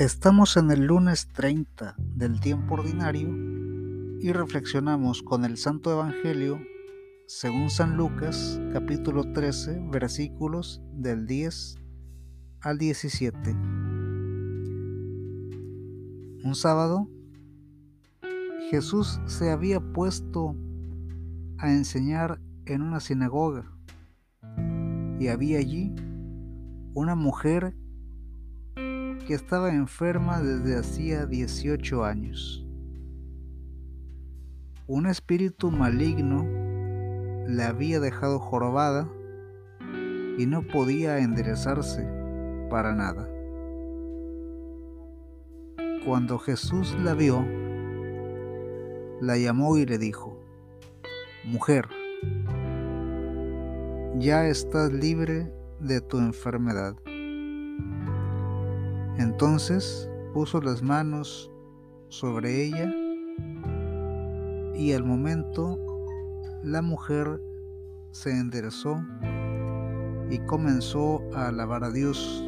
Estamos en el lunes 30 del tiempo ordinario y reflexionamos con el Santo Evangelio según San Lucas capítulo 13 versículos del 10 al 17. Un sábado, Jesús se había puesto a enseñar en una sinagoga y había allí una mujer que estaba enferma desde hacía 18 años. Un espíritu maligno la había dejado jorobada y no podía enderezarse para nada. Cuando Jesús la vio, la llamó y le dijo, Mujer, ya estás libre de tu enfermedad. Entonces puso las manos sobre ella y al momento la mujer se enderezó y comenzó a alabar a Dios.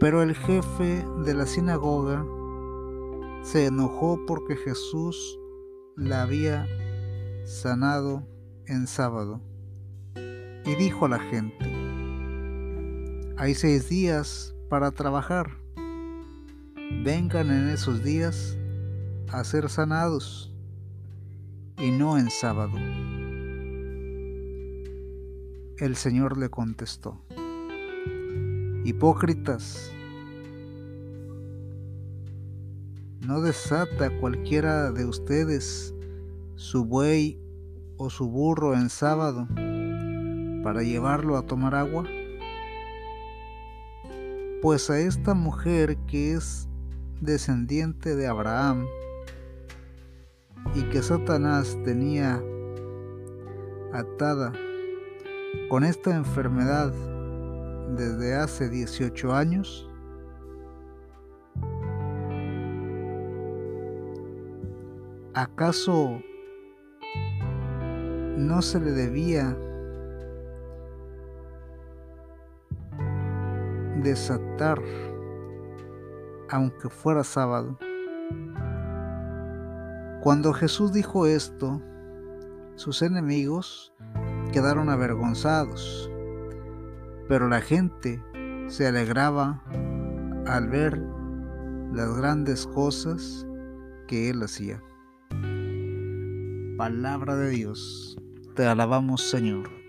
Pero el jefe de la sinagoga se enojó porque Jesús la había sanado en sábado y dijo a la gente, hay seis días para trabajar. Vengan en esos días a ser sanados y no en sábado. El Señor le contestó, Hipócritas, ¿no desata cualquiera de ustedes su buey o su burro en sábado para llevarlo a tomar agua? Pues a esta mujer que es descendiente de Abraham y que Satanás tenía atada con esta enfermedad desde hace 18 años, ¿acaso no se le debía desatar, aunque fuera sábado. Cuando Jesús dijo esto, sus enemigos quedaron avergonzados, pero la gente se alegraba al ver las grandes cosas que él hacía. Palabra de Dios, te alabamos Señor.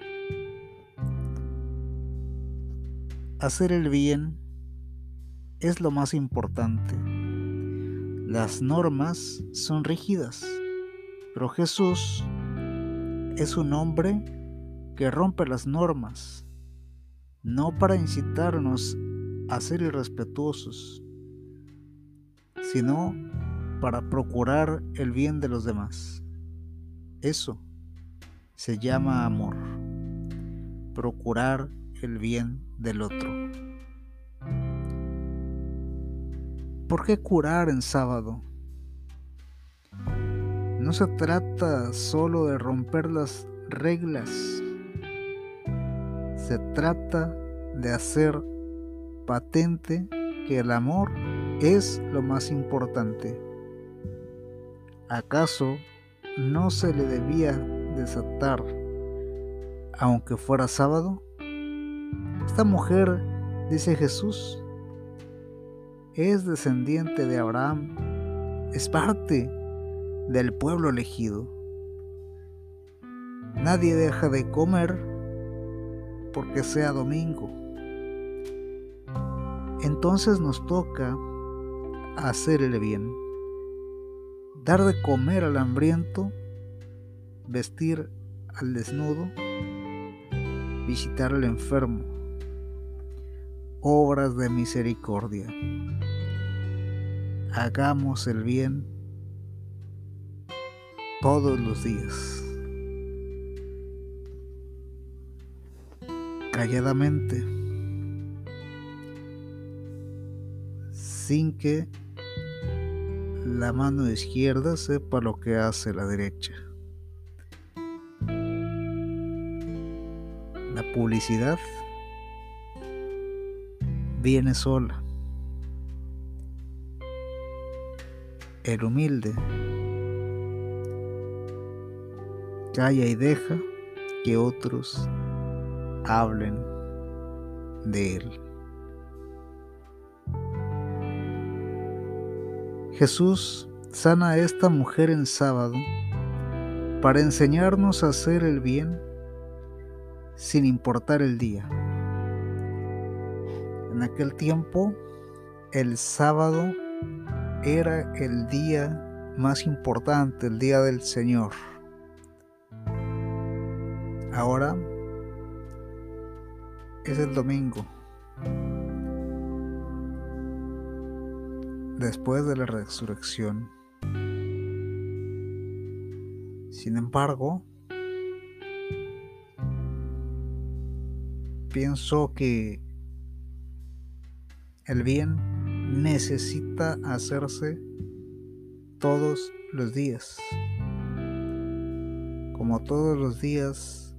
Hacer el bien es lo más importante. Las normas son rígidas, pero Jesús es un hombre que rompe las normas, no para incitarnos a ser irrespetuosos, sino para procurar el bien de los demás. Eso se llama amor, procurar el bien del otro. ¿Por qué curar en sábado? No se trata solo de romper las reglas, se trata de hacer patente que el amor es lo más importante. ¿Acaso no se le debía desatar aunque fuera sábado? Esta mujer, dice Jesús, es descendiente de Abraham, es parte del pueblo elegido. Nadie deja de comer porque sea domingo. Entonces nos toca hacer el bien, dar de comer al hambriento, vestir al desnudo, visitar al enfermo obras de misericordia. Hagamos el bien todos los días. Calladamente, sin que la mano izquierda sepa lo que hace la derecha. La publicidad viene sola. El humilde calla y deja que otros hablen de él. Jesús sana a esta mujer en sábado para enseñarnos a hacer el bien sin importar el día. En aquel tiempo, el sábado era el día más importante, el día del Señor. Ahora es el domingo. Después de la resurrección. Sin embargo, pienso que el bien necesita hacerse todos los días. Como todos los días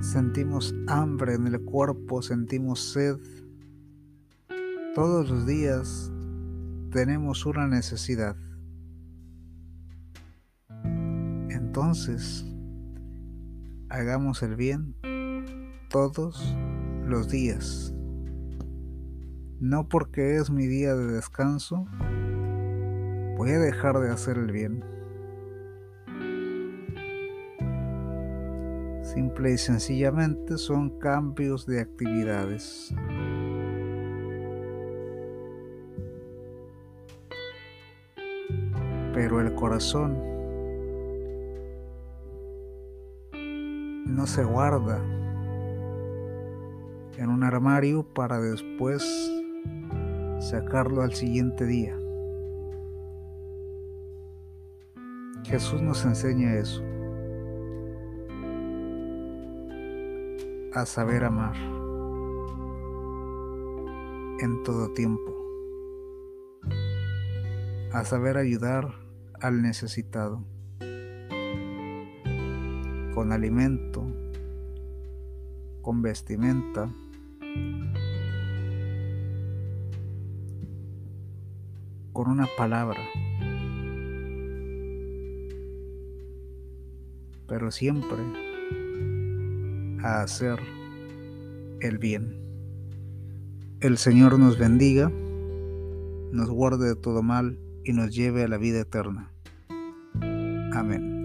sentimos hambre en el cuerpo, sentimos sed. Todos los días tenemos una necesidad. Entonces, hagamos el bien todos los días. No porque es mi día de descanso, voy a dejar de hacer el bien. Simple y sencillamente son cambios de actividades. Pero el corazón no se guarda en un armario para después sacarlo al siguiente día. Jesús nos enseña eso. A saber amar en todo tiempo. A saber ayudar al necesitado. Con alimento, con vestimenta, con una palabra. Pero siempre a hacer el bien. El Señor nos bendiga, nos guarde de todo mal y nos lleve a la vida eterna. Amén.